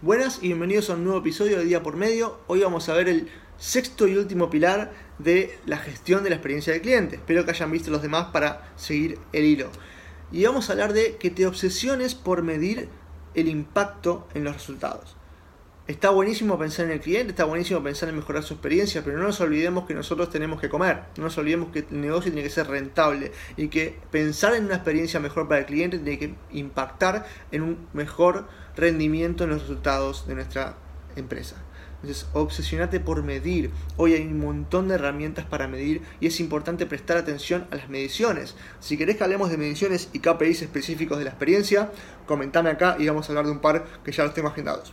Buenas y bienvenidos a un nuevo episodio de Día por Medio. Hoy vamos a ver el sexto y último pilar de la gestión de la experiencia del cliente. Espero que hayan visto los demás para seguir el hilo. Y vamos a hablar de que te obsesiones por medir el impacto en los resultados. Está buenísimo pensar en el cliente, está buenísimo pensar en mejorar su experiencia, pero no nos olvidemos que nosotros tenemos que comer, no nos olvidemos que el negocio tiene que ser rentable y que pensar en una experiencia mejor para el cliente tiene que impactar en un mejor rendimiento en los resultados de nuestra empresa. Entonces, obsesionate por medir. Hoy hay un montón de herramientas para medir y es importante prestar atención a las mediciones. Si querés que hablemos de mediciones y KPIs específicos de la experiencia, comentame acá y vamos a hablar de un par que ya los tengo agendados.